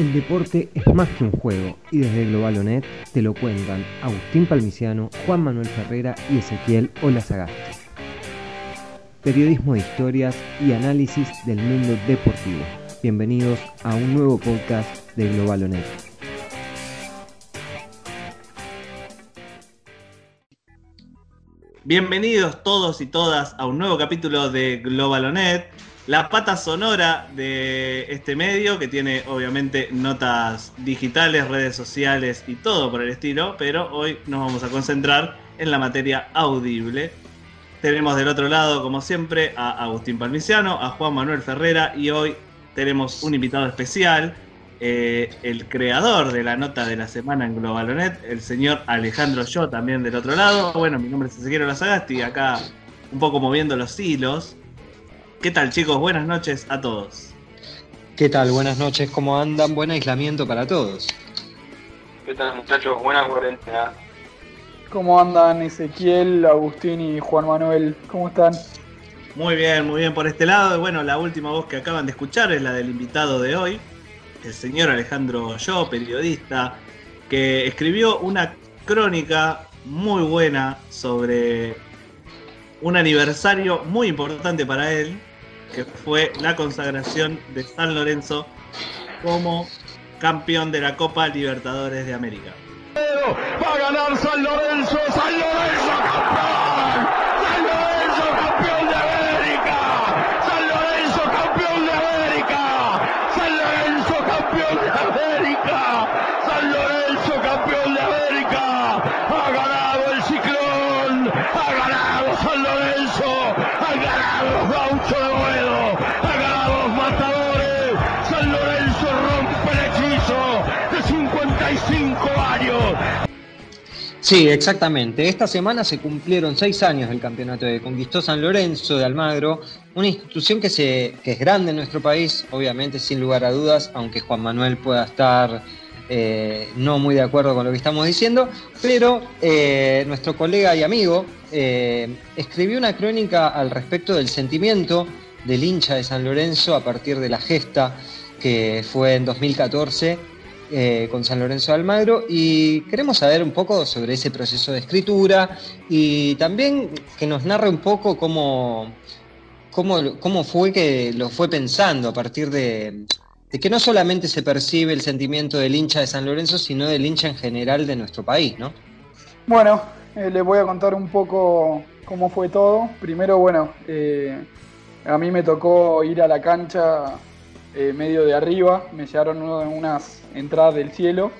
El deporte es más que un juego y desde Globalonet te lo cuentan Agustín Palmiciano, Juan Manuel Ferrera y Ezequiel Olazagasti. Periodismo de historias y análisis del mundo deportivo. Bienvenidos a un nuevo podcast de Globalonet. Bienvenidos todos y todas a un nuevo capítulo de Globalonet la pata sonora de este medio, que tiene obviamente notas digitales, redes sociales y todo por el estilo, pero hoy nos vamos a concentrar en la materia audible. Tenemos del otro lado, como siempre, a Agustín Palmiciano, a Juan Manuel Ferrera y hoy tenemos un invitado especial, eh, el creador de la nota de la semana en Globalonet, el señor Alejandro Yo, también del otro lado. Bueno, mi nombre es Ezequiel Lazagasti, acá un poco moviendo los hilos. ¿Qué tal chicos? Buenas noches a todos. ¿Qué tal? Buenas noches, ¿cómo andan? Buen aislamiento para todos. ¿Qué tal muchachos? Buena cuarentena. ¿Cómo andan Ezequiel, Agustín y Juan Manuel? ¿Cómo están? Muy bien, muy bien por este lado. Bueno, la última voz que acaban de escuchar es la del invitado de hoy, el señor Alejandro Yo, periodista, que escribió una crónica muy buena sobre un aniversario muy importante para él, que fue la consagración de San Lorenzo como campeón de la Copa Libertadores de América. Ganar San Lorenzo, San Sí, exactamente. Esta semana se cumplieron seis años del campeonato que conquistó San Lorenzo de Almagro, una institución que es grande en nuestro país, obviamente sin lugar a dudas, aunque Juan Manuel pueda estar eh, no muy de acuerdo con lo que estamos diciendo, pero eh, nuestro colega y amigo eh, escribió una crónica al respecto del sentimiento del hincha de San Lorenzo a partir de la gesta que fue en 2014 eh, con San Lorenzo de Almagro y queremos saber un poco sobre ese proceso de escritura y también que nos narre un poco cómo, cómo, cómo fue que lo fue pensando a partir de, que no solamente se percibe el sentimiento del hincha de San Lorenzo, sino del hincha en general de nuestro país, ¿no? Bueno, eh, les voy a contar un poco cómo fue todo. Primero, bueno, eh, a mí me tocó ir a la cancha eh, medio de arriba, me llegaron unas entradas del cielo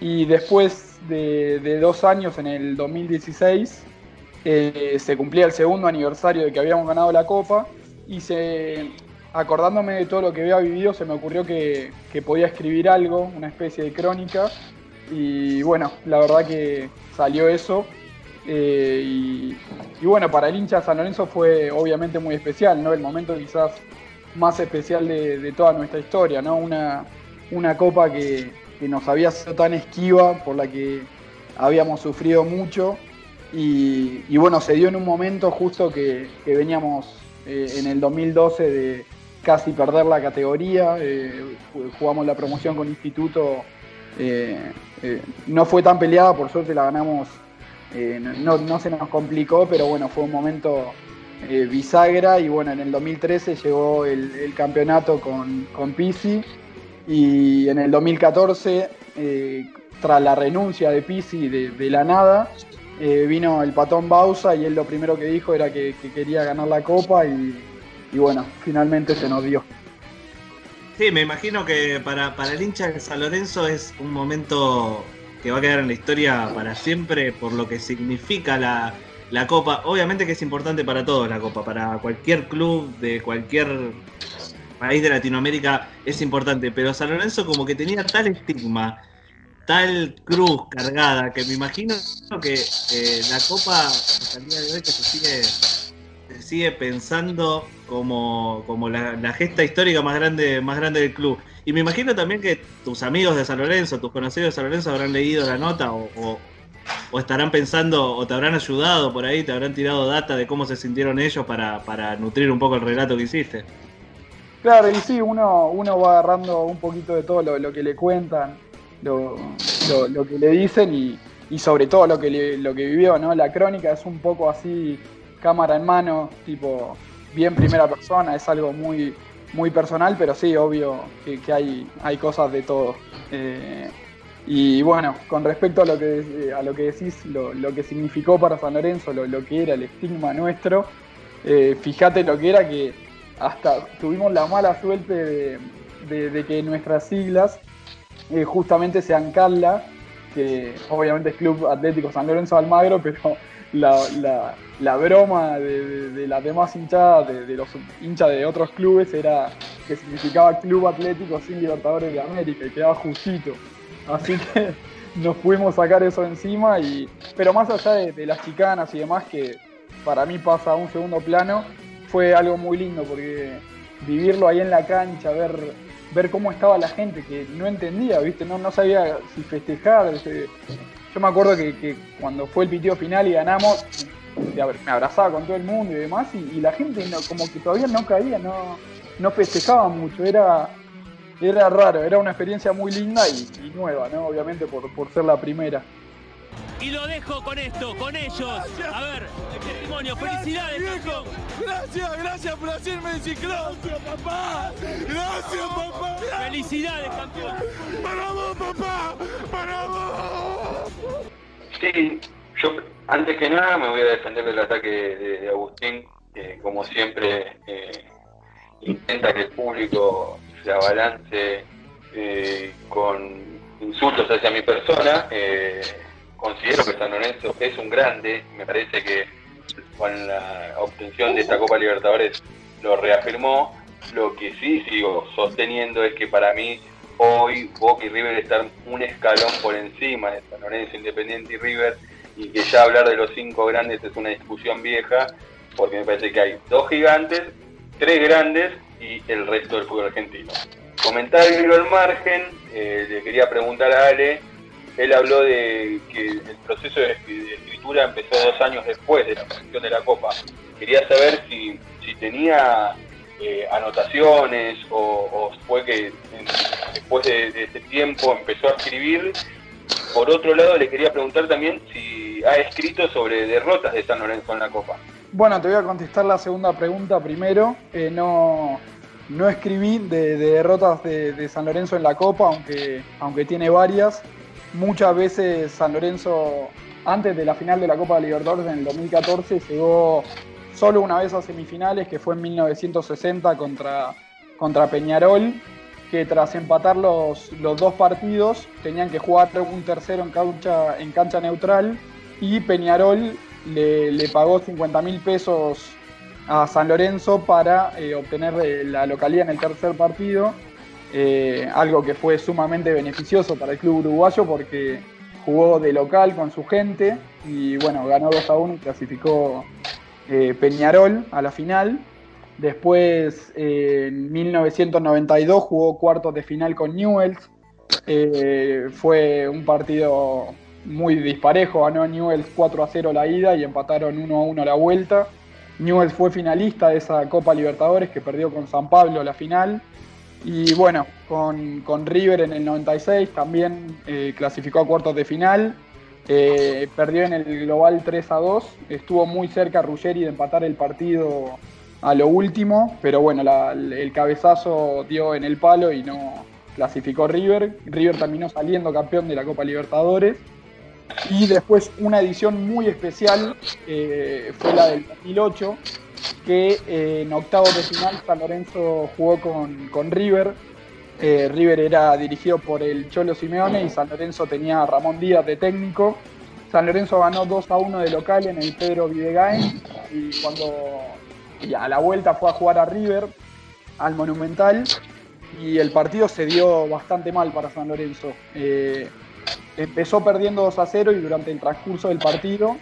y después de, dos años, en el 2016, eh, se cumplía el segundo aniversario de que habíamos ganado la Copa y acordándome de todo lo que había vivido, se me ocurrió que, que podía escribir algo, una especie de crónica y bueno, la verdad que salió eso. eh, y, y bueno, para el hincha de San Lorenzo fue obviamente muy especial, ¿no? El momento quizás más especial de, toda nuestra historia, ¿no? Una, una copa que, nos había sido tan esquiva, por la que habíamos sufrido mucho. Y, bueno, se dio en un momento justo que, veníamos eh, en el 2012 de casi perder la categoría, eh, jugamos la promoción con Instituto eh, no fue tan peleada, por suerte la ganamos, no se nos complicó, pero bueno, fue un momento eh, bisagra y bueno, en el 2013 llegó el, campeonato con, con Pisi y en el 2014, eh, tras la renuncia de Pisi de, la nada, eh, vino el patón Bausa y él lo primero que dijo era que, que quería ganar la copa y, y bueno, finalmente se nos dio. Sí, me imagino que para, para el hincha de San Lorenzo es un momento que va a quedar en la historia para siempre por lo que significa la, la Copa. Obviamente que es importante para todos la Copa, para cualquier club de cualquier país de Latinoamérica es importante, pero San Lorenzo como que tenía tal estigma, tal cruz cargada, que me imagino que eh, la Copa hasta el día de hoy que se sigue se sigue pensando como, como la, gesta histórica más grande, más grande del club. Y me imagino también que tus amigos de San Lorenzo, tus conocidos de San Lorenzo habrán leído la nota o- o estarán pensando o te habrán ayudado por ahí, te habrán tirado data de cómo se sintieron ellos para, para nutrir un poco el relato que hiciste. Claro, y sí, uno, uno va agarrando un poquito de todo lo, que le cuentan, lo, lo- que le dicen y, y sobre todo lo que, lo que vivió, ¿no? La crónica es un poco así, cámara en mano, tipo, bien primera persona, es algo muy, muy personal, pero sí, obvio que, que hay, hay cosas de todo. Eh, y bueno, con respecto a lo que, a lo que decís, lo, lo que significó para San Lorenzo, lo, lo que era el estigma nuestro, eh, fíjate lo que era que hasta tuvimos la mala suerte de, de- de que nuestras siglas eh, justamente sean CALLA, que obviamente es Club Atlético San Lorenzo Almagro, pero la, la- broma de, de- las demás hinchadas, de los hinchas de otros clubes, era que significaba Club Atlético sin Libertadores de América y quedaba justito. Así que nos pudimos sacar eso encima, y, pero más allá de, las chicanas y demás, que para mí pasa a un segundo plano, fue algo muy lindo porque vivirlo ahí en la cancha, ver, ver cómo estaba la gente que no entendía, ¿viste? No, no sabía si festejar. ¿viste? Yo me acuerdo que, que cuando fue el pitido final y ganamos, me ab- me abrazaba con todo el mundo y demás, y, la gente como que todavía no caía, no, no festejaba mucho, era, era raro, era una experiencia muy linda y, y nueva, ¿no? Obviamente por, por ser la primera. Y lo dejo con esto, con ellos. A ver, el testimonio. Felicidades, campeón. Gracias, gracias por hacerme ciclón, papá. Gracias, papá. Felicidades, campeón. Para vos, papá. Para vos. Sí, yo antes que nada me voy a defender del ataque de, de Agustín, que como siempre eh, intenta que el público se abalance eh, con insultos hacia mi persona. Eh, considero que San Lorenzo es un grande, me parece que con la obtención de esta Copa Libertadores lo reafirmó. Lo que sí sigo sosteniendo es que para mí hoy Boca y River están un escalón por encima de San Lorenzo, Independiente y River, y que ya hablar de los cinco grandes es una discusión vieja, porque me parece que hay dos gigantes, tres grandes y el resto del fútbol argentino. Comentario al margen, eh, le quería preguntar a Ale, él habló de que el proceso de escri- de escritura empezó dos años después de la posición de la Copa. Quería saber si, si tenía eh, anotaciones o, fue que después de, de ese tiempo empezó a escribir. Por otro lado, le quería preguntar también si ha escrito sobre derrotas de San Lorenzo en la Copa. Bueno, te voy a contestar la segunda pregunta primero. Eh, no, no escribí de, de derrotas de, de San Lorenzo en la Copa, aunque, aunque tiene varias. Muchas veces San Lorenzo, antes de la final de la Copa de Libertadores en el 2014, llegó solo una vez a semifinales, que fue en 1960 contra, contra Peñarol, que tras empatar los, los dos partidos tenían que jugar un tercero en cancha, en cancha neutral y Peñarol le, pagó 50 mil pesos a San Lorenzo para eh, obtener eh, la localidad en el tercer partido, eh, algo que fue sumamente beneficioso para el club uruguayo porque jugó de local con su gente y bueno, ganó 2 a 1 y clasificó Peñarol a la final. Después, en 1992, jugó cuartos de final con Newells. Fue un partido muy disparejo, ganó Newells 4 a 0 la ida y empataron 1 a 1 la vuelta. Newells fue finalista de esa Copa Libertadores que perdió con San Pablo la final. Y bueno, con, con River en el 96 también eh, clasificó a cuartos de final. Eh, perdió en el global 3 a 2. Estuvo muy cerca Ruggeri de empatar el partido a lo último, pero bueno, el cabezazo dio en el palo y no clasificó River. River terminó saliendo campeón de la Copa Libertadores. Y después una edición muy especial eh, fue la del 2008, que eh, en octavos de final San Lorenzo jugó con, con River. Eh, River era dirigido por el Cholo Simeone y San Lorenzo tenía a Ramón Díaz de técnico. San Lorenzo ganó 2 a 1 de local en el Pedro Videgain y cuando y a la vuelta fue a jugar a River, al Monumental, y el partido se dio bastante mal para San Lorenzo. Empezó perdiendo 2 a 0 y durante el transcurso del partido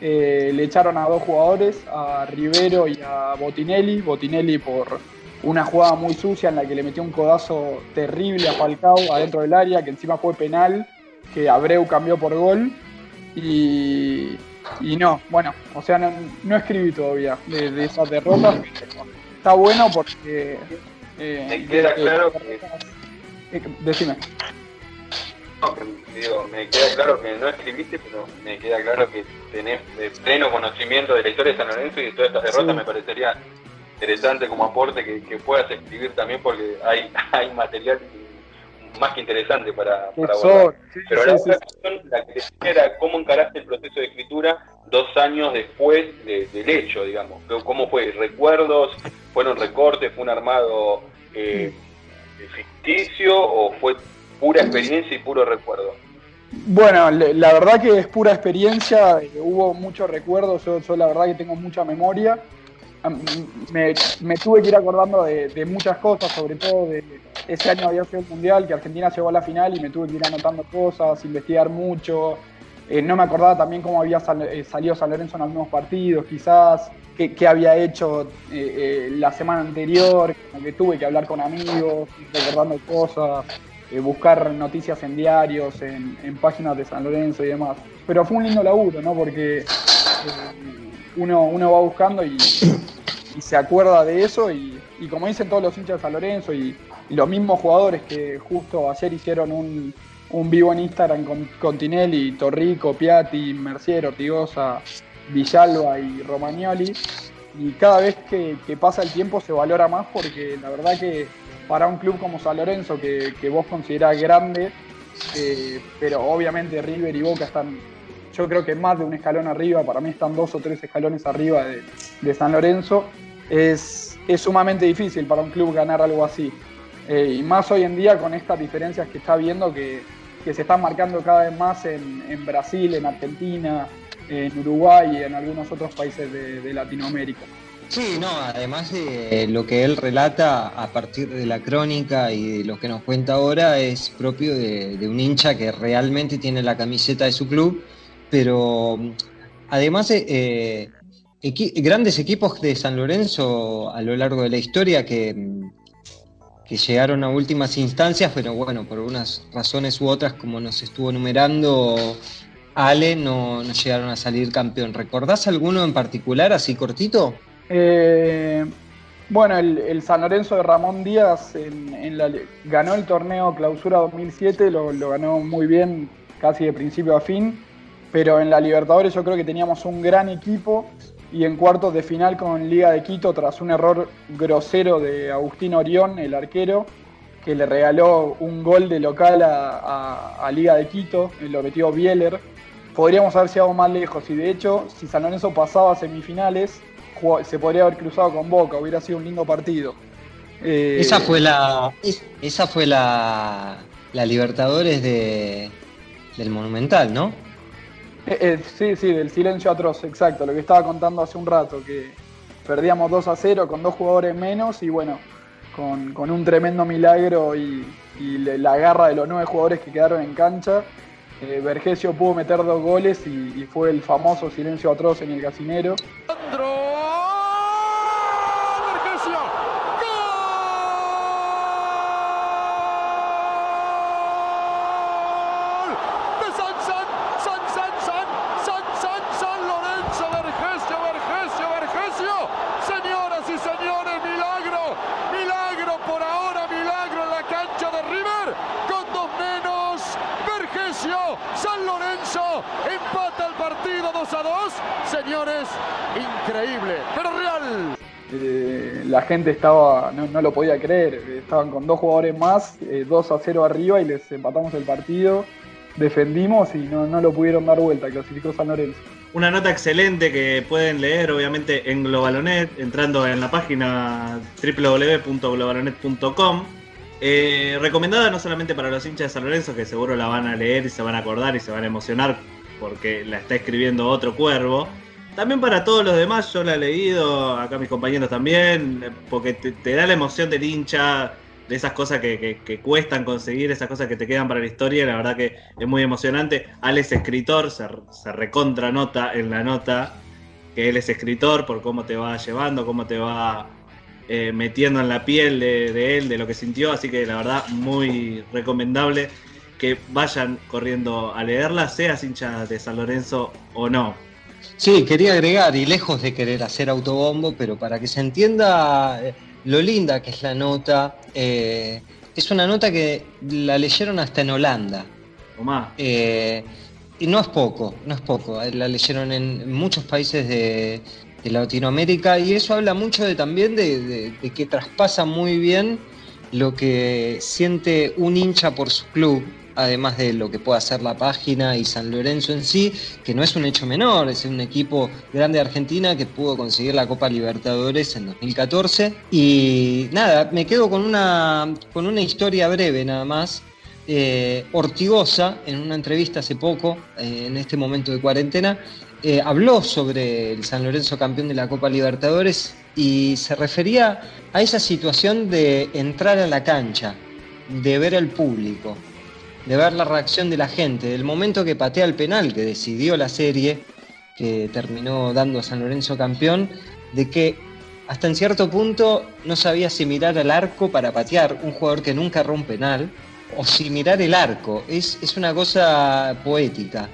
eh, le echaron a dos jugadores, a Rivero y a Botinelli. Botinelli por una jugada muy sucia en la que le metió un codazo terrible a Falcao adentro del área, que encima fue penal, que Abreu cambió por gol. Y, y no, bueno, o sea, no, no escribí todavía de, de esas derrotas. Está bueno porque Eh, queda de- claro de- que, eh, decime. No, digo, me queda claro que no escribiste, pero me queda claro que tenés de pleno conocimiento de la historia de San Lorenzo y de todas estas derrotas. Sí. Me parecería interesante como aporte que, que puedas escribir también porque hay, hay material más que interesante para, para abordar. Sí, Pero sí, la otra cuestión, la que era cómo encaraste el proceso de escritura dos años después de- del hecho, digamos. ¿Cómo fue? ¿Recuerdos? ¿Fueron recortes? ¿Fue un armado eh, ficticio o fue pura experiencia y puro recuerdo? Bueno, la verdad que es pura experiencia, eh, hubo muchos recuerdos, yo, la verdad que tengo mucha memoria. Me, tuve que ir acordando de, muchas cosas, sobre todo de ese año había sido el Mundial, que Argentina llegó a la final y me tuve que ir anotando cosas, investigar mucho. Eh, no me acordaba también cómo había eh, salido San Lorenzo en algunos partidos, quizás, qué, había hecho la semana anterior, que tuve que hablar con amigos, recordando cosas eh, buscar noticias en diarios, en, páginas de San Lorenzo y demás. Pero fue un lindo laburo, ¿no? Porque eh, uno, uno va buscando y, se acuerda de eso y, como dicen todos los hinchas de San Lorenzo y, los mismos jugadores que justo ayer hicieron un, un vivo en Instagram con, con Tinelli, Torrico, Piatti, Mercier, Ortigosa, Villalba y Romagnoli. Y cada vez que pasa el tiempo se valora más porque la verdad que para un club como San Lorenzo, que, que vos considerás grande, eh, pero obviamente River y Boca están, yo creo que más de un escalón arriba, para mí están dos o tres escalones arriba de, de San Lorenzo, es, es sumamente difícil para un club ganar algo así. Eh, y más hoy en día con estas diferencias que está viendo que, que se están marcando cada vez más en, en Brasil, en Argentina, en Uruguay y en algunos otros países de, de Latinoamérica. Sí, no, además de lo que él relata a partir de la crónica y de lo que nos cuenta ahora es propio de, un hincha que realmente tiene la camiseta de su club, pero además eh, equi- grandes equipos de San Lorenzo a lo largo de la historia que, que llegaron a últimas instancias, pero bueno, por unas razones u otras, como nos estuvo enumerando Ale, no, no llegaron a salir campeón. ¿Recordás alguno en particular, así cortito? Eh, bueno, el, San Lorenzo de Ramón Díaz ganó el torneo Clausura 2007, lo, ganó muy bien, casi de principio a fin, pero en la Libertadores yo creo que teníamos un gran equipo y en cuartos de final con Liga de Quito, tras un error grosero de Agustín Orión, el arquero, que le regaló un gol de local a, Liga de Quito, lo metió Bieler, podríamos haber llegado más lejos y de hecho, si San Lorenzo pasaba a semifinales, jugó- se podría haber cruzado con Boca, hubiera sido un lindo partido. Eh, Esa fue la. es- Esa fue la. La Libertadores de, del Monumental, ¿no? eh, eh, sí, sí, del silencio atroz, exacto, lo que estaba contando hace un rato, que perdíamos 2 a 0 con dos jugadores menos y bueno, con, con un tremendo milagro y, la garra de los nueve jugadores que quedaron en cancha. eh, Vergesio pudo meter dos goles y, y fue el famoso silencio atroz en el casinero. Sandro Vergesio. ¡Gol! De San San, San San San, San San San Lorenzo Vergesio, Vergesio, Vergesio. Señoras y señores, milagro, milagro por ahora, milagro en la cancha de River. Con dos menos, Vergesio, San Lorenzo empata el partido 2 a 2. Señores, increíble, pero real. Eh, la gente estaba, no, no lo podía creer, eh, estaban con dos jugadores más, eh, 2 a 0 arriba y les empatamos el partido, defendimos y no, no lo pudieron dar vuelta, clasificó San Lorenzo. Una nota excelente que pueden leer, obviamente, en Globalonet, entrando en la página www.globalonet.com. Eh, recomendada no solamente para los hinchas de San Lorenzo, que seguro la van a leer y se van a acordar y se van a emocionar porque la está escribiendo otro cuervo. También para todos los demás, yo la he leído, acá mis compañeros también, porque te, da la emoción del hincha, de esas cosas que cuestan conseguir, esas cosas que te quedan para la historia, la verdad que es muy emocionante. Alex escritor, se, se recontra nota en la nota que él es escritor por cómo te va llevando, cómo te va eh, metiendo en la piel de, de él, de lo que sintió, así que la verdad muy recomendable que vayan corriendo a leerla, seas hincha de San Lorenzo o no. Sí, quería agregar, y lejos de querer hacer autobombo, pero para que se entienda, eh, lo linda que es la nota. Eh, es una nota que la leyeron hasta en Holanda. O más. Eh, y no es poco, no es poco. La leyeron en muchos países de, de Latinoamérica y eso habla mucho de, también de, de, que traspasa muy bien lo que siente un hincha por su club, además de lo que puede hacer la página y San Lorenzo en sí, que no es un hecho menor, es un equipo grande de Argentina que pudo conseguir la Copa Libertadores en 2014. Y nada, me quedo con una, con una historia breve nada más. Eh, Ortigosa, en una entrevista hace poco, eh, en este momento de cuarentena, eh, habló sobre el San Lorenzo campeón de la Copa Libertadores y se refería a esa situación de entrar a la cancha, de ver al público, de ver la reacción de la gente, del momento que patea el penal, que decidió la serie, que terminó dando a San Lorenzo campeón, de que hasta en cierto punto no sabía si mirar al arco para patear un jugador que nunca rompe penal o si mirar el arco. Es, es una cosa poética.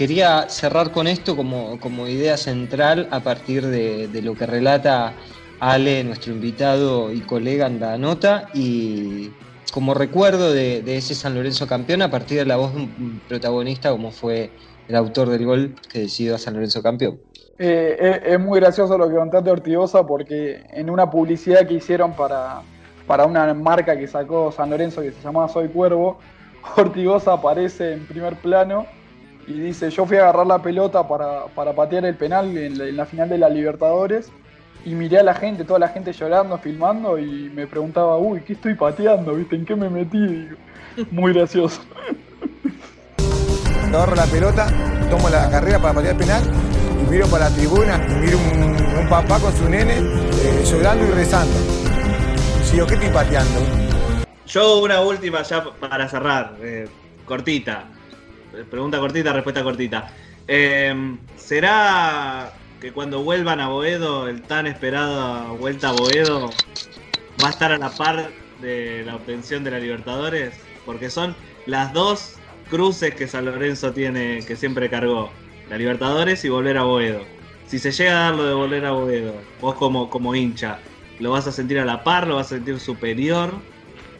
Quería cerrar con esto como, como idea central a partir de, lo que relata Ale, nuestro invitado y colega en la nota, y como recuerdo de, ese San Lorenzo campeón a partir de la voz de un protagonista como fue el autor del gol que decidió a San Lorenzo campeón. Eh, es, es, muy gracioso lo que contaste Ortigosa porque en una publicidad que hicieron para, para una marca que sacó San Lorenzo que se llamaba Soy Cuervo, Ortigosa aparece en primer plano y dice, yo fui a agarrar la pelota para, para patear el penal en la, en la, final de la Libertadores y miré a la gente, toda la gente llorando, filmando y me preguntaba, uy, ¿qué estoy pateando? ¿Viste? ¿En qué me metí? Digo, muy gracioso. Agarro la pelota, tomo la carrera para patear el penal y miro para la tribuna y miro un, un papá con su nene eh, llorando y rezando. Y digo, ¿qué estoy pateando? Yo una última ya para cerrar, eh, cortita. Pregunta cortita, respuesta cortita. Eh, ¿Será que cuando vuelvan a Boedo, el tan esperado vuelta a Boedo va a estar a la par de la obtención de la Libertadores? Porque son las dos cruces que San Lorenzo tiene, que siempre cargó. La Libertadores y volver a Boedo. Si se llega a dar lo de volver a Boedo, vos como, como hincha, ¿lo vas a sentir a la par? ¿Lo vas a sentir superior?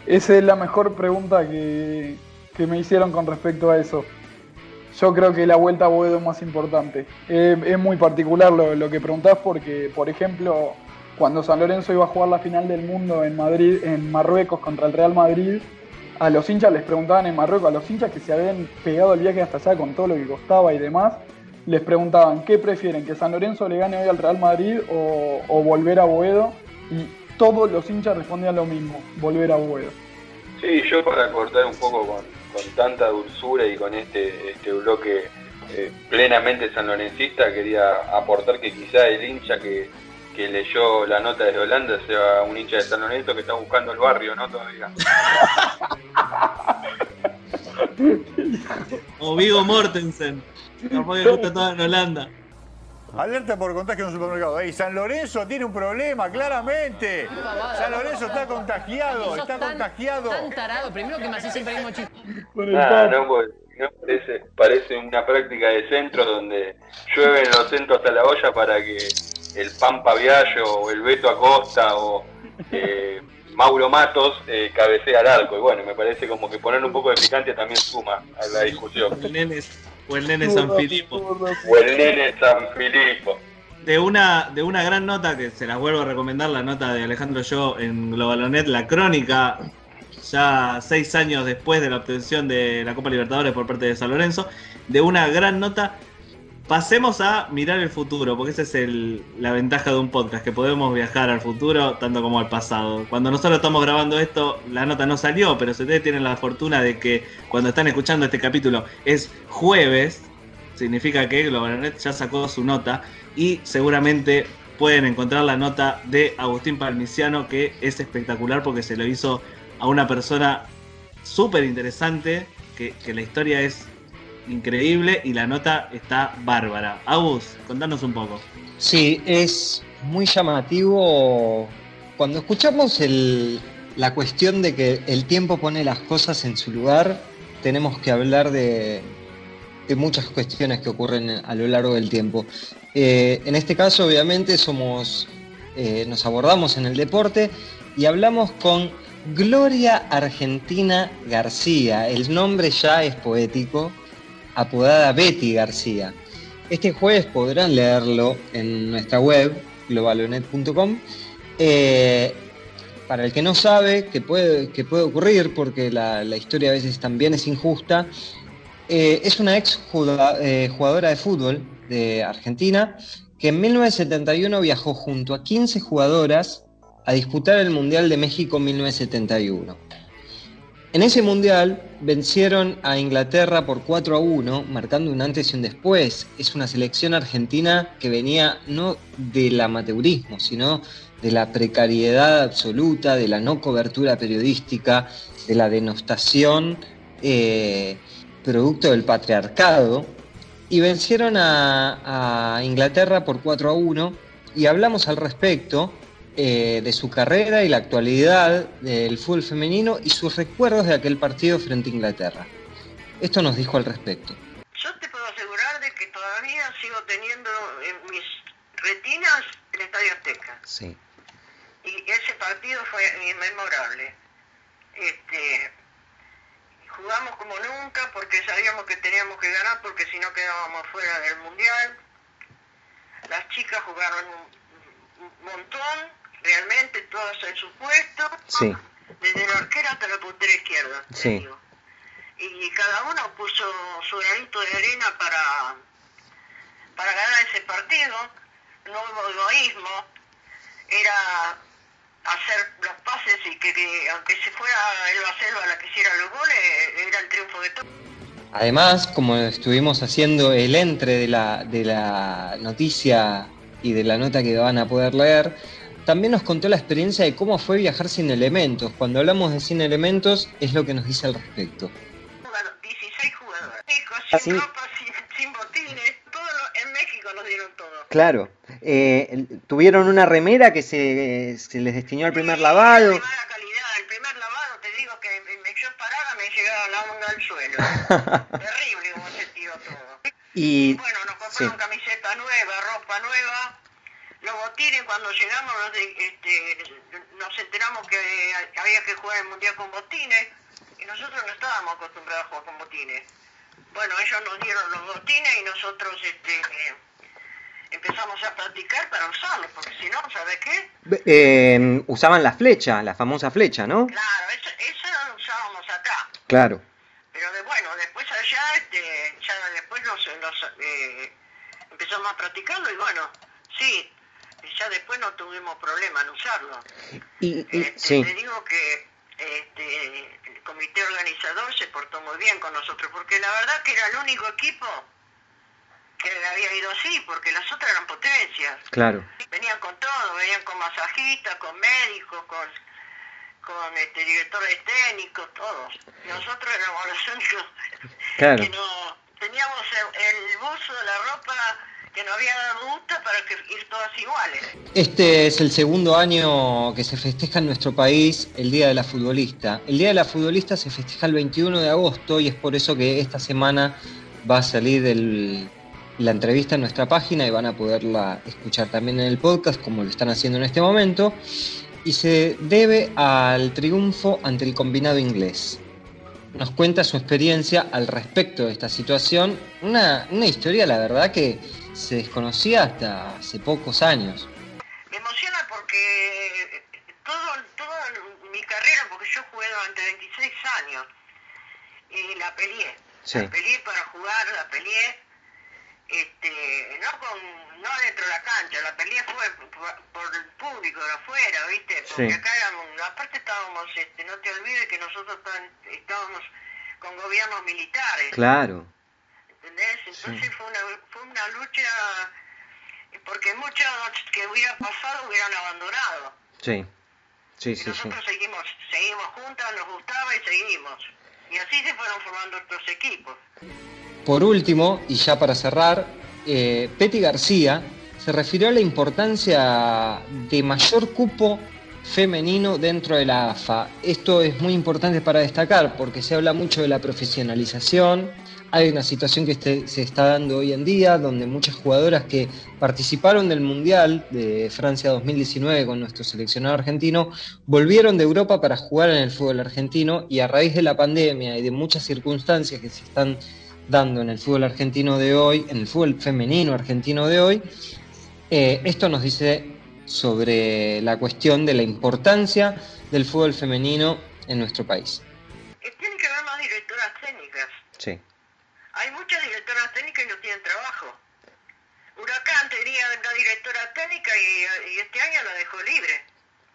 Esa es la mejor pregunta que, que me hicieron con respecto a eso. Yo creo que la vuelta a Boedo es más importante. Eh, es muy particular lo, que preguntás porque, por ejemplo, cuando San Lorenzo iba a jugar la final del mundo en Madrid, en Marruecos contra el Real Madrid, a los hinchas les preguntaban en Marruecos, a los hinchas que se habían pegado el viaje hasta allá con todo lo que costaba y demás, les preguntaban qué prefieren, que San Lorenzo le gane hoy al Real Madrid o, o volver a Boedo. Y todos los hinchas respondían lo mismo, volver a Boedo. Sí, yo para cortar un poco con, con tanta dulzura y con este, este bloque eh, plenamente sanlorencista, quería aportar que quizá el hincha que, que, leyó la nota desde Holanda sea un hincha de San Lorenzo que está buscando el barrio, ¿no? Todavía. o Vigo Mortensen, tampoco está todo en Holanda. Alerta por contagio en un supermercado. Ey, San Lorenzo tiene un problema, claramente. San Lorenzo está contagiado, está tan, contagiado. Tan tarado, primero que me hacés siempre el mismo chiste. Ah, no, pues, no, parece, parece una práctica de centro donde llueven los centros hasta la olla para que el Pampa Viallo o el Beto Acosta o eh, Mauro Matos eh, cabecea al arco. Y bueno, me parece como que poner un poco de picante también suma a la discusión. O el nene San Filipo. O el nene San Filipo. De una, de una gran nota que se las vuelvo a recomendar, la nota de Alejandro Yo en Globalonet, la crónica, ya seis años después de la obtención de la Copa Libertadores por parte de San Lorenzo, de una gran nota. Pasemos a mirar el futuro, porque esa es la ventaja de un podcast, que podemos viajar al futuro tanto como al pasado. Cuando nosotros estamos grabando esto, la nota no salió, pero si ustedes tienen la fortuna de que cuando están escuchando este capítulo es jueves, significa que Globalonet ya sacó su nota y seguramente pueden encontrar la nota de Agustín Palmiciano, que es espectacular porque se lo hizo a una persona súper interesante, que la historia es increíble y la nota está bárbara. Agus, contanos un poco. Sí, es muy llamativo cuando escuchamos la cuestión de que el tiempo pone las cosas en su lugar, tenemos que hablar de, de muchas cuestiones que ocurren a lo largo del tiempo. Eh, en este caso, obviamente, somos eh, nos abordamos en el deporte y hablamos con Gloria Argentina García. El nombre ya es poético, apodada Betty García. Este jueves podrán leerlo en nuestra web, globalonet.com. Eh, para el que no sabe que puede, que puede ocurrir, porque la, historia a veces también es injusta, eh, es una ex eh, jugadora de fútbol de Argentina que en 1971 viajó junto a 15 jugadoras a disputar el Mundial de México 1971. En ese Mundial vencieron a Inglaterra por 4 a 1, marcando un antes y un después. Es una selección argentina que venía no del amateurismo, sino de la precariedad absoluta, de la no cobertura periodística, de la denostación eh, producto del patriarcado, y vencieron a, a Inglaterra por 4 a 1, y hablamos al respecto eh, de su carrera y la actualidad del fútbol femenino y sus recuerdos de aquel partido frente a Inglaterra. Esto nos dijo al respecto. Yo te puedo asegurar de que todavía sigo teniendo en mis retinas el Estadio Azteca. Sí. Y ese partido fue inmemorable. Este, jugamos como nunca porque sabíamos que teníamos que ganar porque si no quedábamos fuera del Mundial. Las chicas jugaron un, un montón, realmente todas en su puesto, Sí, desde la arquera hasta la puntera izquierda. Sí. digo. Y cada uno puso su granito de arena para, para ganar ese partido. No hubo egoísmo, era hacer los pases y que, que aunque se fuera Elba Selva la que hiciera los goles, era el triunfo de todos. Además, como estuvimos haciendo el entre de la, de la noticia y de la nota que van a poder leer, también nos contó la experiencia de cómo fue viajar sin elementos. Cuando hablamos de sin elementos, es lo que nos dice al respecto. Bueno, 16 jugadores. Ah, sin sí. ropa, sin, sin botines, todo lo- en México nos dieron todo. Claro, eh, tuvieron una remera que se, se les destinó al primer Sí, lavado. de mala calidad. El primer lavado, te digo que me, yo parada me llegaba la onda al suelo. Terrible como se tiró todo. Y Bueno, nos sí. compraron camiseta nueva, ropa nueva. Los botines, cuando llegamos, nos, este, nos enteramos que había que jugar el mundial con botines. Y nosotros no estábamos acostumbrados a jugar con botines. Bueno, ellos nos dieron los botines y nosotros este, eh, empezamos a practicar para usarlos, porque si no, ¿sabes qué? eh, usaban la flecha, la famosa flecha, ¿no? Claro, eso, eso lo usábamos acá. Claro. Pero de, bueno, después allá, este, ya después nos, nos, eh, empezamos a practicarlo y bueno, sí, ya después no tuvimos problema en usarlo. Y, y- Este, sí, Te digo que este, el comité organizador se portó muy bien con nosotros, porque la verdad que era el único equipo que había ido así, porque las otras eran potencias. claro. Venían con todo, venían con masajistas, con médicos, con, con este, directores técnicos, todos. Nosotros éramos los únicos Claro. que no teníamos el, el buzo, la ropa que nos había gusta para que ir todas iguales. Este es el segundo año que se festeja en nuestro país el Día de la Futbolista. El Día de la Futbolista se festeja el 21 de agosto y es por eso que esta semana va a salir la entrevista en nuestra página y van a poderla escuchar también en el podcast como lo están haciendo en este momento. Y se debe al triunfo ante el combinado inglés. Nos cuenta su experiencia al respecto de esta situación, una historia la verdad que se desconocía hasta hace pocos años. Me emociona porque todo, toda mi carrera, porque yo jugué durante 26 años, y la peleé. Sí. La peleé para jugar, la peleé, este, no con, no dentro de la cancha, la peleé fue por, por el público de afuera, ¿viste? Porque Sí. acá éramos, aparte estábamos, este, no te olvides que nosotros estábamos con gobiernos militares. Claro, ¿entendés? Entonces fue, una, fue una lucha, porque muchos que hubiera pasado hubieran abandonado. sí, sí, Y sí, sí. nosotros seguimos, seguimos juntas, nos gustaba y seguimos. Y así se fueron formando otros equipos. Por último, y ya para cerrar, eh, Petty García se refirió a la importancia de mayor cupo femenino dentro de la AFA. Esto es muy importante para destacar porque se habla mucho de la profesionalización, hay una situación que este- se está dando hoy en día, donde muchas jugadoras que participaron del Mundial de Francia 2019 con nuestro seleccionado argentino, volvieron de Europa para jugar en el fútbol argentino y a raíz de la pandemia y de muchas circunstancias que se están dando en el fútbol argentino de hoy, en el fútbol femenino argentino de hoy, eh, esto nos dice sobre la cuestión de la importancia del fútbol femenino en nuestro país. Hay muchas directoras técnicas y no tienen trabajo. Huracán tenía una directora técnica y, y este año la dejó libre.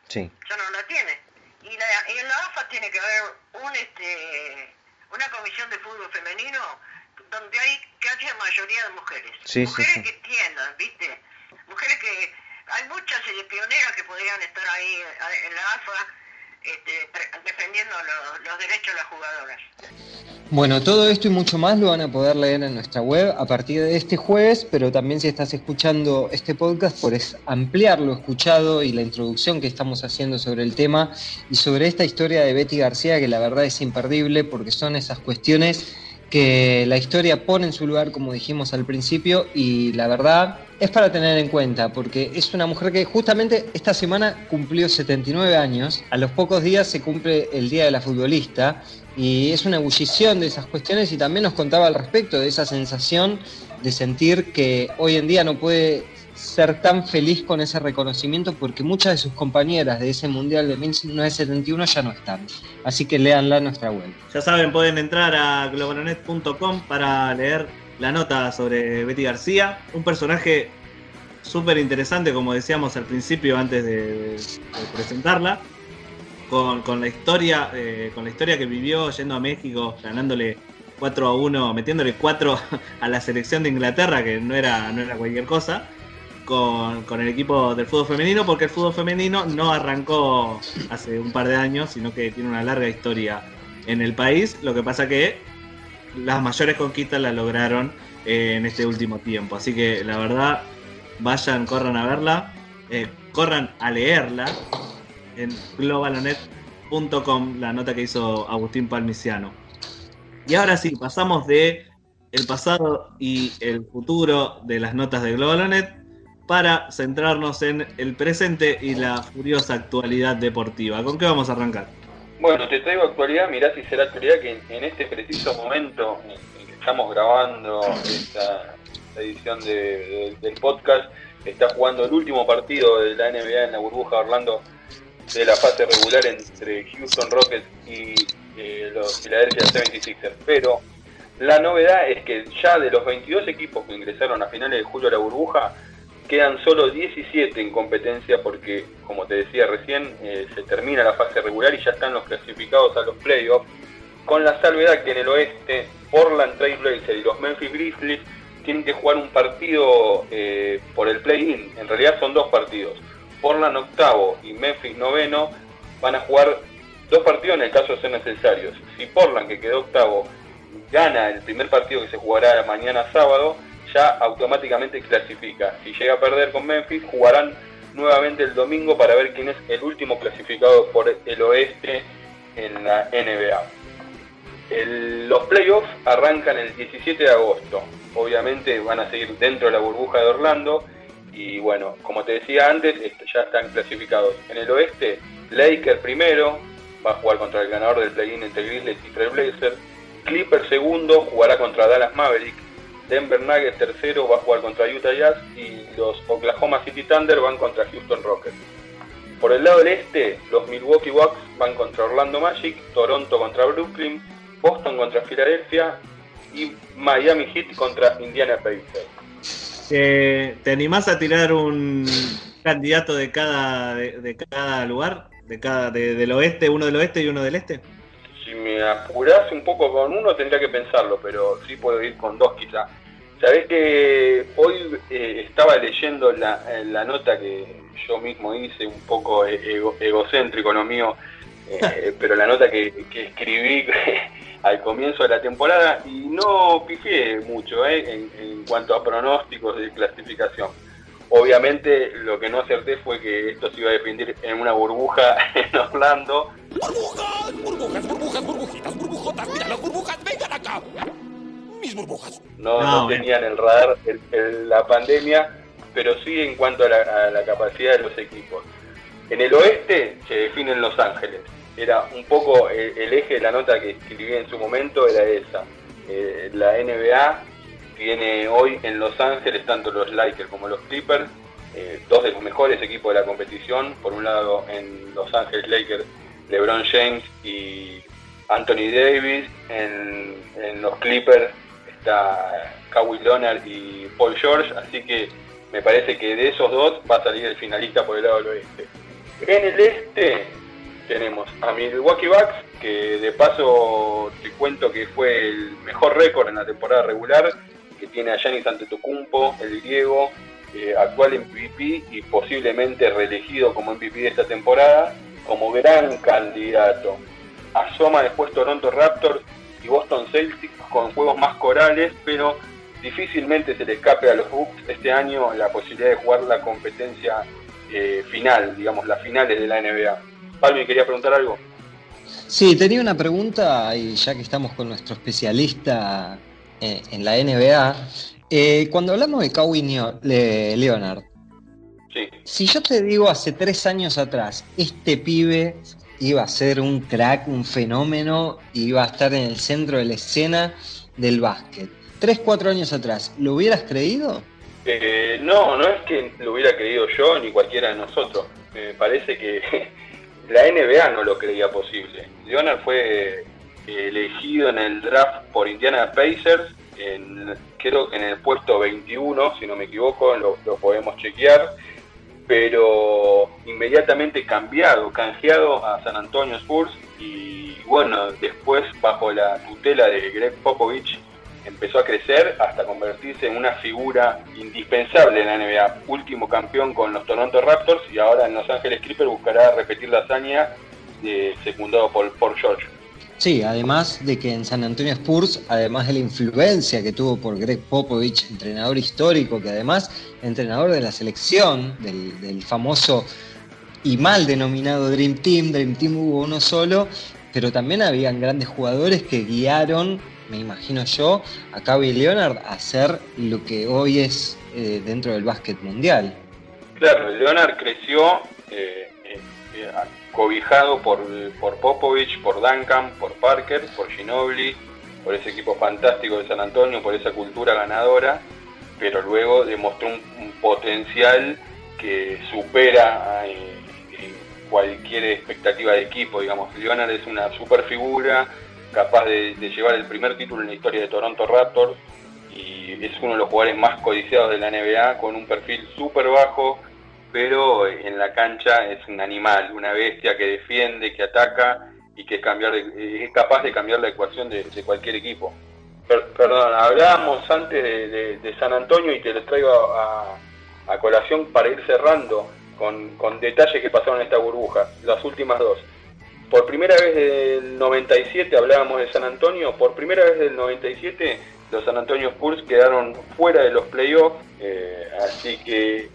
Sí. ya no la tiene. Y, la, y en la AFA tiene que haber un, este, una comisión de fútbol femenino donde hay que haya mayoría de mujeres. Sí, mujeres sí. que entiendan, ¿viste? Mujeres que hay muchas pioneras que podrían estar ahí eh, en la AFA este, defendiendo los, derechos de las jugadoras. Bueno, todo esto y mucho más lo van a poder leer en nuestra web a partir de este jueves, pero también si estás escuchando este podcast, puedes ampliar lo escuchado y la introducción que estamos haciendo sobre el tema y sobre esta historia de Betty García, que la verdad es imperdible porque son esas cuestiones que la historia pone en su lugar, como dijimos al principio, y la verdad es para tener en cuenta, porque es una mujer que justamente esta semana cumplió 79 años, a los pocos días se cumple el Día de la Futbolista, y es una ebullición de esas cuestiones y también nos contaba al respecto de esa sensación de sentir que hoy en día no puede ser tan feliz con ese reconocimiento porque muchas de sus compañeras de ese Mundial de 1971 ya no están. Así que léanla en nuestra web. Ya saben, pueden entrar a globalonet.com para leer la nota sobre Betty García, un personaje súper interesante, como decíamos al principio antes de, presentarla, con, con la historia, eh, con la historia que vivió yendo a México, ganándole 4 a 1, metiéndole 4 a la selección de Inglaterra, que no era, no era cualquier cosa, con, con el equipo del fútbol femenino, porque el fútbol femenino no arrancó hace un par de años, sino que tiene una larga historia en el país. Lo que pasa que las mayores conquistas las lograron eh, en este último tiempo. Así que la verdad, vayan, corran a verla, eh, corran a leerla en globalonet.com, la nota que hizo Agustín Palmiciano. Y ahora sí, pasamos de el pasado y el futuro de las notas de Globalonet para centrarnos en el presente y la furiosa actualidad deportiva. ¿Con qué vamos a arrancar? Bueno, te traigo actualidad, mirá si será actualidad que en, este preciso momento en, que estamos grabando esta, edición de- del podcast, está jugando el último partido de la NBA en la burbuja Orlando de la fase regular entre Houston Rockets y eh, los Philadelphia 76ers. Pero la novedad es que ya de los 22 equipos que ingresaron a finales de julio a la burbuja, quedan solo 17 en competencia porque, como te decía recién, eh, se termina la fase regular y ya están los clasificados a los playoffs, con la salvedad que en el oeste Portland Trail Blazers y los Memphis Grizzlies tienen que jugar un partido eh, por el play-in, en realidad son dos partidos. Portland octavo y Memphis noveno van a jugar dos partidos en el caso de ser necesarios. Si Portland, que quedó octavo, gana el primer partido que se jugará mañana sábado, ya automáticamente clasifica. Si llega a perder con Memphis, jugarán nuevamente el domingo para ver quién es el último clasificado por el oeste en la NBA. Los playoffs arrancan el 17 de agosto. Obviamente van a seguir dentro de la burbuja de Orlando. Y bueno, como te decía antes, ya están clasificados. En el oeste, Lakers primero, va a jugar contra el ganador del play-in entre Grizzlies y Trailblazers. Clipper segundo, jugará contra Dallas Maverick. Denver Nuggets tercero, va a jugar contra Utah Jazz. Y los Oklahoma City Thunder van contra Houston Rockets. Por el lado del este, los Milwaukee Bucks van contra Orlando Magic, Toronto contra Brooklyn, Boston contra Filadelfia y Miami Heat contra Indiana Pacers. Eh, ¿Te animás a tirar un candidato de cada, de, cada lugar? De cada, de- del oeste, uno del oeste y uno del este. Me apurás un poco con uno tendría que pensarlo, pero sí puedo ir con dos quizá. Sabés que hoy eh, estaba leyendo la, eh, la nota que yo mismo hice, un poco e- ego- egocéntrico lo mío, eh, pero la nota que, que escribí al comienzo de la temporada y no pifié mucho eh, en, en cuanto a pronósticos de clasificación. Obviamente lo que no acerté fue que esto se iba a definir en una burbuja en Orlando, Burbujas, burbujas, burbujas, burbujitas, burbujotas, mira las burbujas, vengan acá. Mis burbujas. no, No, no bueno. tenían el radar el- el- la pandemia, pero sí en cuanto a la, a la capacidad de los equipos. En el oeste se definen Los Ángeles. Era un poco el, el eje de la nota que escribí en su momento, era esa. Eh, la NBA tiene hoy en Los Ángeles tanto los Lakers como los Clippers, eh, dos de los mejores equipos de la competición. Por un lado en Los Ángeles Lakers, LeBron James y Anthony Davis. En, en los Clippers está Kawhi Leonard y Paul George. Así que me parece que de esos dos va a salir el finalista por el lado del oeste. En el este tenemos a Milwaukee Bucks, que de paso te cuento que fue el mejor récord en la temporada regular, que tiene a Giannis Antetokounmpo, el griego, eh, actual MVP y posiblemente reelegido como MVP de esta temporada, como gran candidato. Asoma después Toronto Raptors y Boston Celtics con juegos más corales, pero difícilmente se le escape a los Bucks este año la posibilidad de jugar la competencia eh, final, digamos, las finales de la NBA. Palmi, quería preguntar algo. Sí, tenía una pregunta, y ya que estamos con nuestro especialista eh, en la NBA, eh, cuando hablamos de Kawhi Leonard, Sí. si yo te digo hace tres años atrás, este pibe iba a ser un crack, un fenómeno, iba a estar en el centro de la escena del básquet. Tres, cuatro años atrás, ¿lo hubieras creído? Eh, no, no es que lo hubiera creído yo ni cualquiera de nosotros. Me parece que la NBA no lo creía posible. Leonard fue elegido en el draft por Indiana Pacers, en, creo que en el puesto 21, si no me equivoco, lo, lo podemos chequear, pero inmediatamente cambiado, canjeado a San Antonio Spurs y bueno, después bajo la tutela de Greg Popovich empezó a crecer hasta convertirse en una figura indispensable en la NBA. Último campeón con los Toronto Raptors y ahora en Los Ángeles Clippers buscará repetir la hazaña de secundado por, por George. Sí, además de que en San Antonio Spurs, además de la influencia que tuvo por Greg Popovich, entrenador histórico, que además entrenador de la selección, del, famoso y mal denominado Dream Team, Dream Team hubo uno solo, pero también habían grandes jugadores que guiaron, me imagino yo, a Kawhi Leonard a hacer lo que hoy es eh, dentro del básquet mundial. Claro, Leonard creció eh, eh, cobijado por, por Popovich, por Duncan, por Parker, por Ginobili, por ese equipo fantástico de San Antonio, por esa cultura ganadora, pero luego demostró un, potencial que supera eh, cualquier expectativa de equipo, digamos. Leonard es una super figura, capaz de, de llevar el primer título en la historia de Toronto Raptors y es uno de los jugadores más codiciados de la NBA con un perfil súper bajo, pero en la cancha es un animal, una bestia que defiende, que ataca y que es, capaz de cambiar la ecuación de, cualquier equipo. Per- perdón, hablábamos antes de, San Antonio y te lo traigo a, colación para ir cerrando con, con detalles que pasaron en esta burbuja, las últimas dos. Por primera vez del 97 hablábamos de San Antonio, por primera vez del 97 los San Antonio Spurs quedaron fuera de los playoffs, eh, así que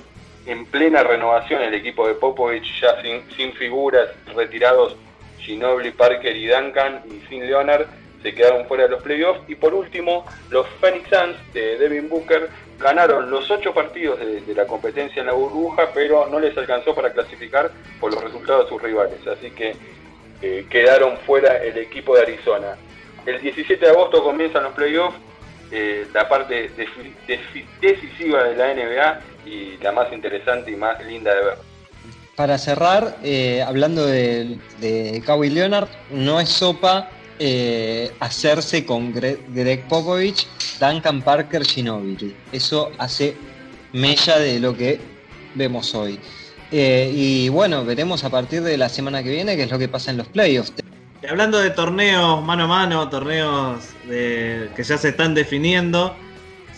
en plena renovación el equipo de Popovich ya sin, sin figuras, retirados Ginobili, Parker y Duncan y sin Leonard, se quedaron fuera de los playoffs. Y por último, los Phoenix Suns de Devin Booker ganaron los ocho partidos de, la competencia en la burbuja, pero no les alcanzó para clasificar por los resultados de sus rivales. Así que eh, quedaron fuera el equipo de Arizona. El 17 de agosto comienzan los playoffs, eh, la parte decisiva de la NBA y la más interesante y más linda de ver. Para cerrar, eh, hablando de, de Kawhi Leonard, no es sopa eh, hacerse con Gre- Greg Popovich, Duncan Parker, Ginobili. Eso hace mella de lo que vemos hoy. Y bueno, veremos a partir de la semana que viene qué es lo que pasa en los playoffs. Y hablando de torneos mano a mano, torneos que ya se están definiendo,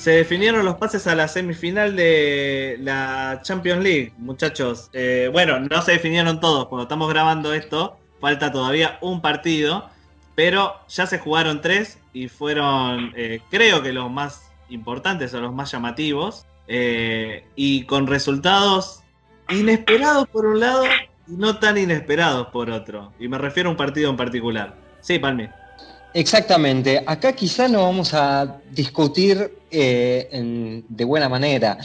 se definieron los pases a la semifinal de la Champions League, muchachos. Eh, bueno, no se definieron todos, cuando estamos grabando esto, falta todavía un partido, pero ya se jugaron tres y fueron, eh, creo que los más importantes o los más llamativos, eh, y con resultados inesperados por un lado no tan inesperados por otro. Y me refiero a un partido en particular. Sí, Palmi. Exactamente. Acá quizá no vamos a discutir eh, en- de buena manera.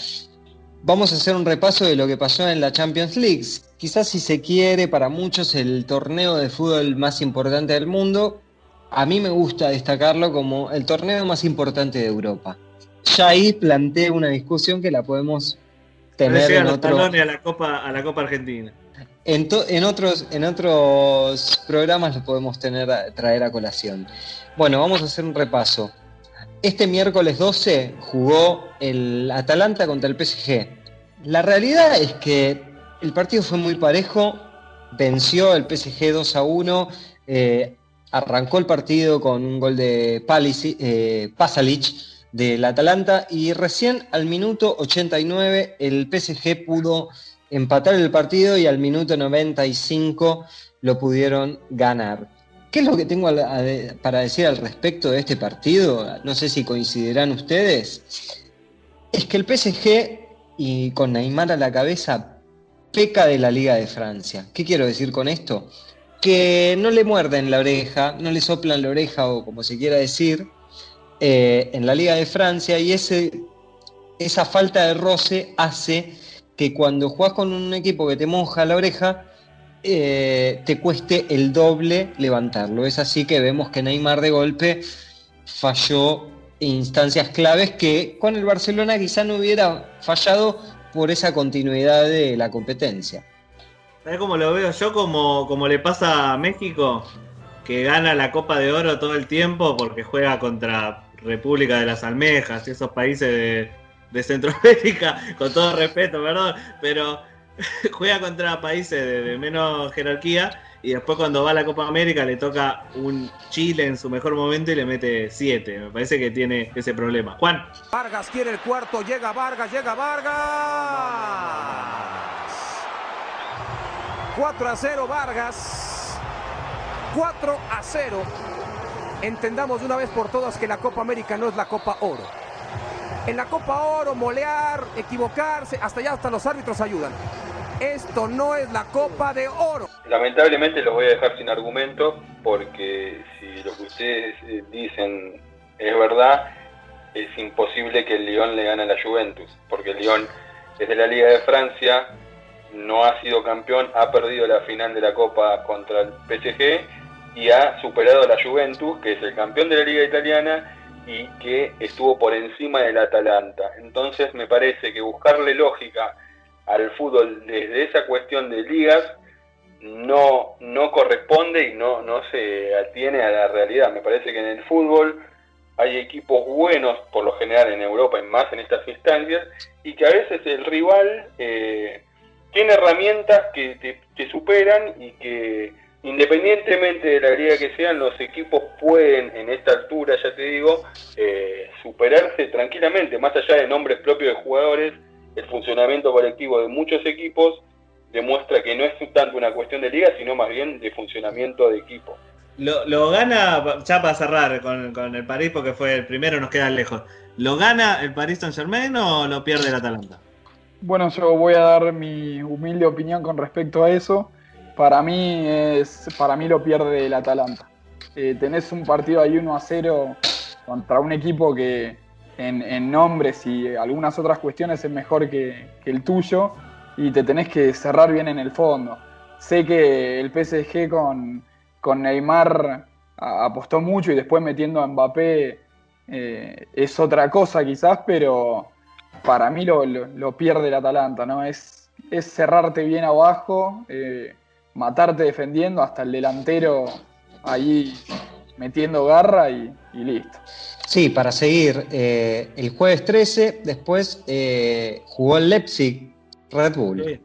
Vamos a hacer un repaso de lo que pasó en la Champions League. Quizás si se quiere, para muchos el torneo de fútbol más importante del mundo. A mí me gusta destacarlo como el torneo más importante de Europa. Ya ahí planteé una discusión que la podemos tener en otro, a la Copa, a la Copa Argentina. En, otros, programas lo podemos tener traer a colación. Bueno, vamos a hacer un repaso. Este miércoles 12 jugó el Atalanta contra el PSG. La realidad es que el partido fue muy parejo, venció el PSG 2 a 1, eh, arrancó el partido con un gol de eh, Pasalic del Atalanta y recién al minuto 89 el PSG pudo empatar el partido y al minuto 95 lo pudieron ganar. ¿Qué es lo que tengo para decir al respecto de este partido? No sé si coincidirán ustedes. Es que el PSG, y con Neymar a la cabeza, peca de la Liga de Francia. ¿Qué quiero decir con esto? Que no le muerden la oreja, no le soplan la oreja o como se quiera decir, eh, en la Liga de Francia y ese, esa falta de roce hace que cuando jugás con un equipo que te moja la oreja, eh, te cueste el doble levantarlo. Es así que vemos que Neymar de golpe falló instancias claves que con el Barcelona quizá no hubiera fallado por esa continuidad de la competencia. ¿Sabes cómo lo veo yo? Como, como le pasa a México, que gana la Copa de Oro todo el tiempo porque juega contra República de las Almejas y esos países de, de Centroamérica, con todo respeto, perdón, pero juega contra países de, menos jerarquía y después cuando va a la Copa América le toca un Chile en su mejor momento y le mete 7. Me parece que tiene ese problema. Juan. Vargas quiere el cuarto, llega Vargas, llega Vargas. 4 a 0 Vargas. 4 a 0. Entendamos de una vez por todas que la Copa América no es la Copa Oro. En la Copa Oro, molear, equivocarse, hasta allá hasta los árbitros ayudan. Esto no es la Copa de Oro. Lamentablemente los voy a dejar sin argumento porque si lo que ustedes eh, dicen es verdad, es imposible que el Lyon le gane a la Juventus, porque el Lyon es de la Liga de Francia, no ha sido campeón, ha perdido la final de la Copa contra el PSG y ha superado a la Juventus, que es el campeón de la Liga Italiana y que estuvo por encima del Atalanta. Entonces me parece que buscarle lógica al fútbol desde esa cuestión de ligas no, no corresponde y no, no se atiene a la realidad. Me parece que en el fútbol hay equipos buenos, por lo general en Europa y más en estas instancias, y que a veces el rival eh, tiene herramientas que te, superan y que independientemente de la liga que sean, los equipos pueden en esta altura, ya te digo, eh, superarse tranquilamente, más allá de nombres propios de jugadores, el funcionamiento colectivo de muchos equipos demuestra que no es tanto una cuestión de liga, sino más bien de funcionamiento de equipo. Lo, lo gana, ya para cerrar con, con el París, porque fue el primero, nos queda lejos. ¿Lo gana el Paris Saint Germain o lo pierde el Atalanta? Bueno, yo voy a dar mi humilde opinión con respecto a eso. Para mí es, para mí lo pierde el Atalanta. Eh, tenés un partido ahí 1 a 0 contra un equipo que en, nombres y algunas otras cuestiones es mejor que, el tuyo y te tenés que cerrar bien en el fondo. Sé que el PSG con, con Neymar apostó mucho y después metiendo a Mbappé eh, es otra cosa quizás, pero para mí lo, lo- lo pierde el Atalanta, ¿no? Es, es cerrarte bien abajo, eh, matarte defendiendo hasta el delantero ahí metiendo garra y, y listo. Sí, para seguir, eh, el jueves 13, después eh, jugó el Leipzig, Red Bull. Sí.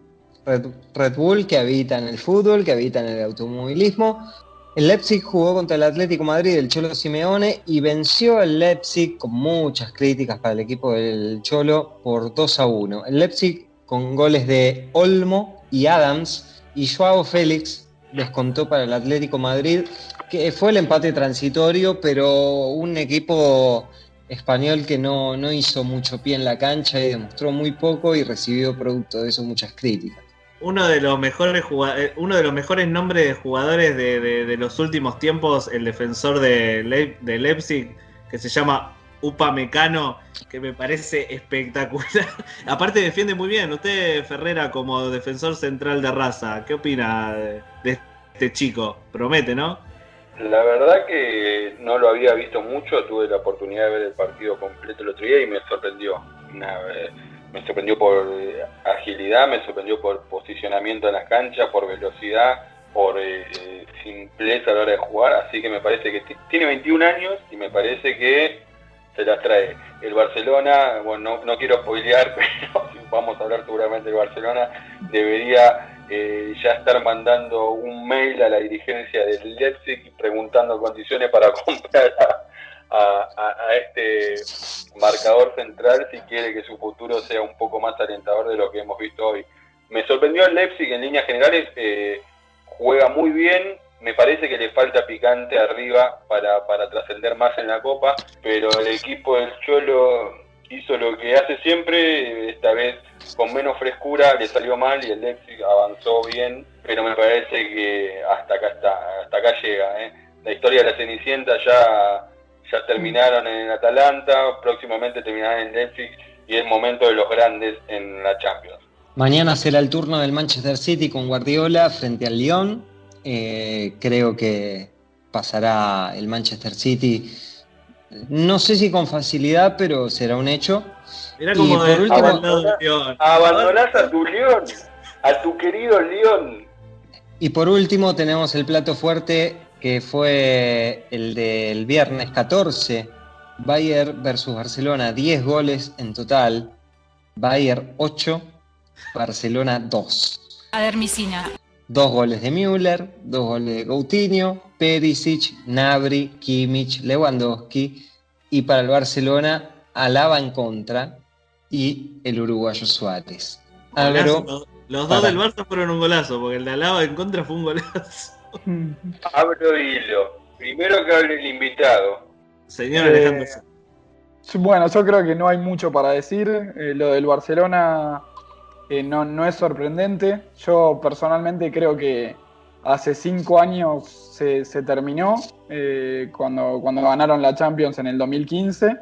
Red, Red Bull que habita en el fútbol, que habita en el automovilismo. El Leipzig jugó contra el Atlético Madrid del Cholo Simeone y venció al Leipzig con muchas críticas para el equipo del Cholo por 2 a 1. El Leipzig con goles de Olmo y Adams y Joao Félix descontó para el Atlético Madrid, que fue el empate transitorio, pero un equipo español que no, no hizo mucho pie en la cancha y demostró muy poco y recibió producto de eso muchas críticas. uno de los mejores eh, uno de los mejores nombres de jugadores de, de- los últimos tiempos, el defensor de, de Leipzig, que se llama Upamecano, que me parece espectacular. Aparte defiende muy bien. Usted, Ferrera, como defensor central de raza, ¿qué opina de, este chico? Promete, ¿no? La verdad que no lo había visto mucho, tuve la oportunidad de ver el partido completo el otro día y me sorprendió. Eh, me sorprendió por eh, agilidad, me sorprendió por posicionamiento en las canchas, por velocidad, por eh, eh, simpleza a la hora de jugar, así que me parece que ti- tiene 21 años y me parece que se las trae. El Barcelona, bueno, no, no quiero spoilear, pero vamos a hablar seguramente del Barcelona, debería eh, ya estar mandando un mail a la dirigencia del Leipzig preguntando condiciones para comprar a, a- este marcador central si quiere que su futuro sea un poco más alentador de lo que hemos visto hoy. Me sorprendió el Leipzig en líneas generales, eh, juega muy bien, me parece que le falta picante arriba para, para trascender más en la Copa, pero el equipo del Cholo hizo lo que hace siempre, esta vez con menos frescura, le salió mal y el Leipzig avanzó bien, pero me parece que hasta acá está, hasta acá llega. ¿eh? La historia de la Cenicienta ya, ya terminaron en Atalanta, próximamente terminarán en Leipzig y es momento de los grandes en la Champions. Mañana será el turno del Manchester City con Guardiola frente al Lyon. Eh, creo que pasará el Manchester City. No sé si con facilidad, pero será un hecho. Mirá Y como por de- último-. Abandonás a tu León, a tu querido León. Y por último tenemos el plato fuerte que fue el del viernes 14. Bayern versus Barcelona, 10 goles en total. Bayern 8, Barcelona 2. Adermicina. Dos goles de Müller, dos goles de Coutinho, Perisic, Nabri, Kimmich, Lewandowski y para el Barcelona Alaba en contra y el uruguayo Suárez. Agro, los, los dos para. del Barça fueron un golazo, porque el de Alaba en contra fue un golazo. Abro hilo. Primero que hable el invitado. Señor Eh, Alejandro. Bueno, yo creo que no hay mucho para decir. Eh, lo del Barcelona no, no es sorprendente. Yo personalmente creo que hace cinco años se, terminó eh, cuando, cuando ganaron la Champions en el 2015.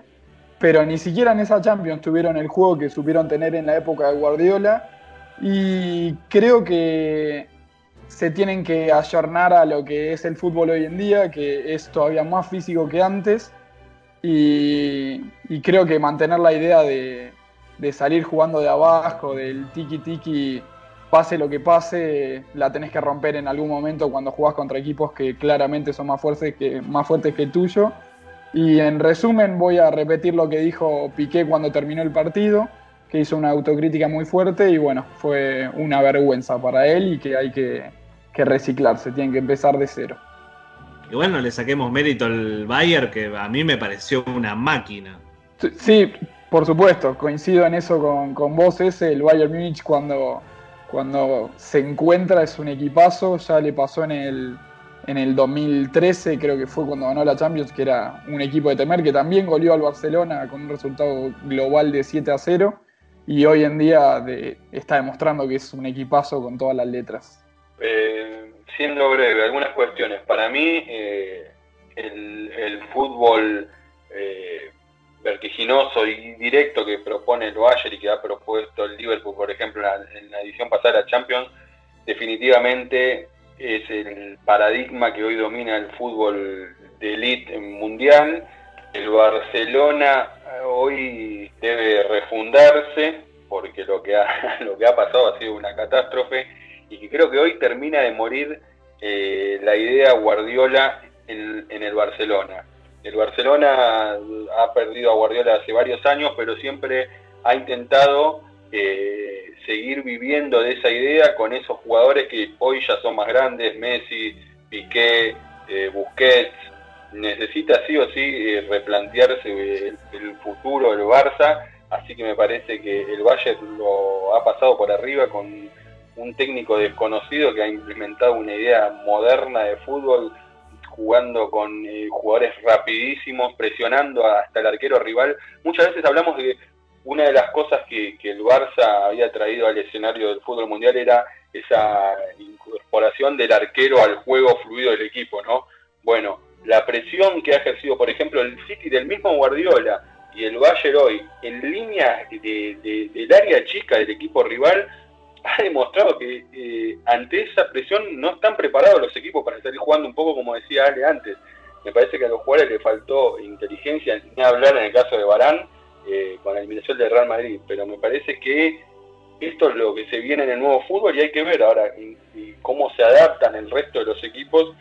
Pero ni siquiera en esa Champions tuvieron el juego que supieron tener en la época de Guardiola. Y creo que se tienen que ayornar a lo que es el fútbol hoy en día, que es todavía más físico que antes. Y creo que mantener la idea de, de salir jugando de abajo, del tiki-tiki, pase lo que pase, la tenés que romper en algún momento cuando jugás contra equipos que claramente son más fuertes que, más fuertes que el tuyo. Y en resumen voy a repetir lo que dijo Piqué cuando terminó el partido, que hizo una autocrítica muy fuerte y bueno, fue una vergüenza para él y que hay que, que reciclarse, tienen que empezar de cero. Igual no le saquemos mérito al Bayern, que a mí me pareció una máquina. Sí, por supuesto, coincido en eso con, con vos, ese, el Bayern Múnich cuando, cuando se encuentra es un equipazo, ya le pasó en el, en el 2013, creo que fue cuando ganó la Champions, que era un equipo de temer, que también goleó al Barcelona con un resultado global de 7 a 0, y hoy en día está demostrando que es un equipazo con todas las letras. Eh, siendo breve, algunas cuestiones. Para mí, eh, el, el fútbol eh, vertiginoso y directo que propone el Bayern y que ha propuesto el Liverpool, por ejemplo, en la, edición pasada de la Champions, definitivamente es el paradigma que hoy domina el fútbol de elite mundial. El Barcelona eh, hoy debe refundarse porque lo que ha, lo que ha pasado ha sido una catástrofe y creo que hoy termina de morir eh, la idea Guardiola en el Barcelona. El Barcelona ha perdido a Guardiola hace varios años, pero siempre ha intentado eh, seguir viviendo de esa idea con esos jugadores que hoy ya son más grandes, Messi, Piqué, eh, Busquets. Necesita sí o sí eh, replantearse el, el futuro del Barça, así que me parece que el Bayern lo ha pasado por arriba con un técnico desconocido que ha implementado una idea moderna de fútbol jugando con eh, jugadores rapidísimos, presionando hasta el arquero rival. Muchas veces hablamos de una de las cosas que, el Barça había traído al escenario del fútbol mundial era esa incorporación del arquero al juego fluido del equipo, ¿no? Bueno, la presión que ha ejercido, por ejemplo, el City del mismo Guardiola y el Bayern hoy en línea del área chica del equipo rival ha demostrado que eh, ante esa presión no están preparados los equipos para salir jugando un poco como decía Ale antes. Me parece que a los jugadores les faltó inteligencia, ni hablar en el caso de Barán eh, con la eliminación del Real Madrid, pero me parece que esto es lo que se viene en el nuevo fútbol y hay que ver ahora cómo se adaptan el resto de los equipos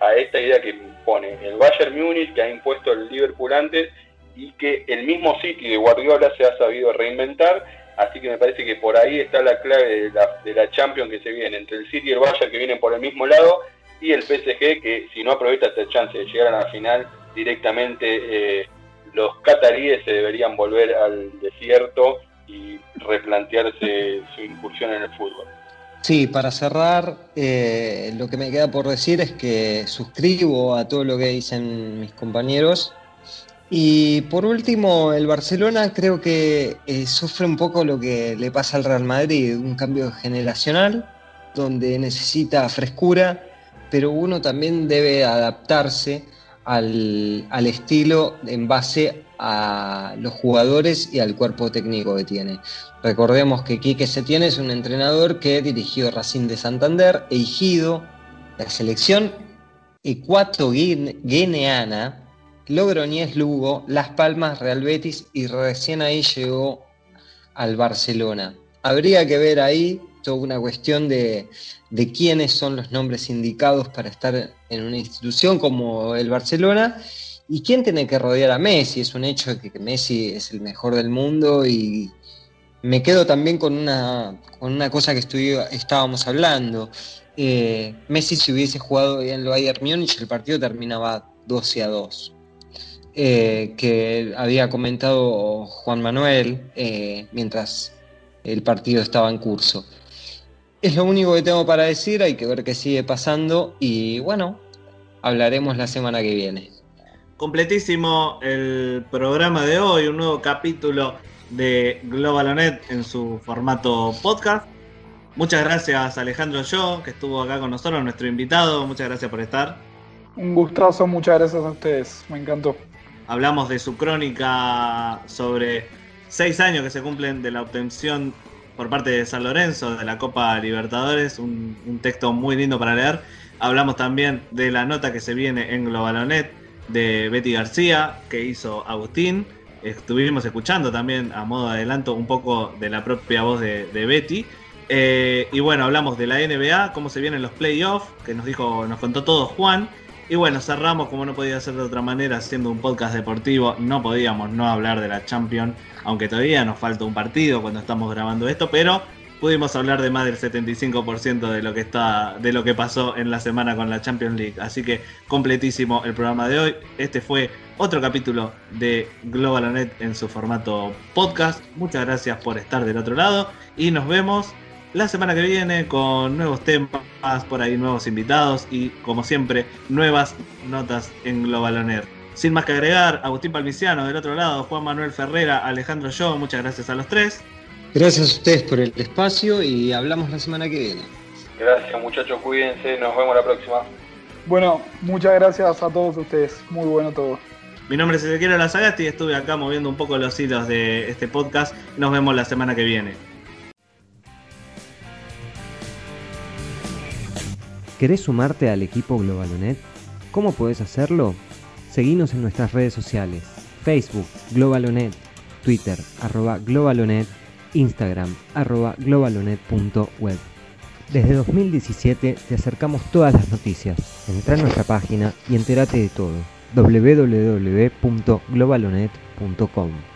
a, esta idea que impone el Bayern Múnich, que ha impuesto el Liverpool antes y que el mismo City de Guardiola se ha sabido reinventar. Así que me parece que por ahí está la clave de la, de la Champions que se viene, entre el City y el Bayern que vienen por el mismo lado y el PSG que si no aprovecha esta chance de llegar a la final directamente eh, los cataríes se deberían volver al desierto y replantearse su incursión en el fútbol. Sí, para cerrar, eh, lo que me queda por decir es que suscribo a todo lo que dicen mis compañeros. Y por último, el Barcelona creo que eh, sufre un poco lo que le pasa al Real Madrid, un cambio generacional donde necesita frescura, pero uno también debe adaptarse al, al estilo en base a los jugadores y al cuerpo técnico que tiene. Recordemos que Quique Setién es un entrenador que dirigió Racing de Santander, Eigido, la selección ecuatoguineana, Logroñez Lugo, Las Palmas, Real Betis y recién ahí llegó al Barcelona. Habría que ver ahí toda una cuestión de, de quiénes son los nombres indicados para estar en una institución como el Barcelona ¿Y quién tiene que rodear a Messi? Es un hecho que, Messi es el mejor del mundo y me quedo también con una, con una cosa que estábamos hablando. Eh, Messi si hubiese jugado en el Bayern Múnich el partido terminaba 12 a 2. Eh, que había comentado Juan Manuel eh, mientras el partido estaba en curso. Es lo único que tengo para decir, hay que ver qué sigue pasando y bueno, hablaremos la semana que viene. Completísimo el programa de hoy, un nuevo capítulo de Globalonet en su formato podcast. Muchas gracias Alejandro Yo, que estuvo acá con nosotros, nuestro invitado. Muchas gracias por estar. Un gustazo, muchas gracias a ustedes, me encantó. Hablamos de su crónica sobre seis años que se cumplen de la obtención por parte de San Lorenzo de la Copa Libertadores, un, texto muy lindo para leer. Hablamos también de la nota que se viene en Globalonet de Betty García que hizo Agustín. Estuvimos escuchando también a modo de adelanto un poco de la propia voz de, Betty. Eh, y bueno, hablamos de la NBA, cómo se vienen los playoffs, que nos dijo, nos contó todo Juan. Y bueno, cerramos como no podía ser de otra manera, haciendo un podcast deportivo. No podíamos no hablar de la Champions, aunque todavía nos falta un partido cuando estamos grabando esto, pero pudimos hablar de más del 75% de lo que está de lo que pasó en la semana con la Champions League. Así que completísimo el programa de hoy. Este fue otro capítulo de Globalonet en su formato podcast. Muchas gracias por estar del otro lado y nos vemos la semana que viene con nuevos temas, por ahí nuevos invitados y como siempre nuevas notas en Globalonet. Sin más que agregar, Agustín Palmiciano del otro lado, Juan Manuel Ferrera, Alejandro Yo, muchas gracias a los tres. Gracias a ustedes por el espacio y hablamos la semana que viene. Gracias muchachos, cuídense, nos vemos la próxima. Bueno, muchas gracias a todos ustedes, muy bueno todo. Mi nombre es Ezequiel Lazagasti y estuve acá moviendo un poco los hilos de este podcast. Nos vemos la semana que viene. ¿Querés sumarte al equipo Globalonet? ¿Cómo puedes hacerlo? Seguinos en nuestras redes sociales, Facebook, Globalonet, Twitter, arroba Globalonet Instagram, arroba globalonet.web. Desde 2017 te acercamos todas las noticias. Entra en nuestra página y entérate de todo. www.globalonet.com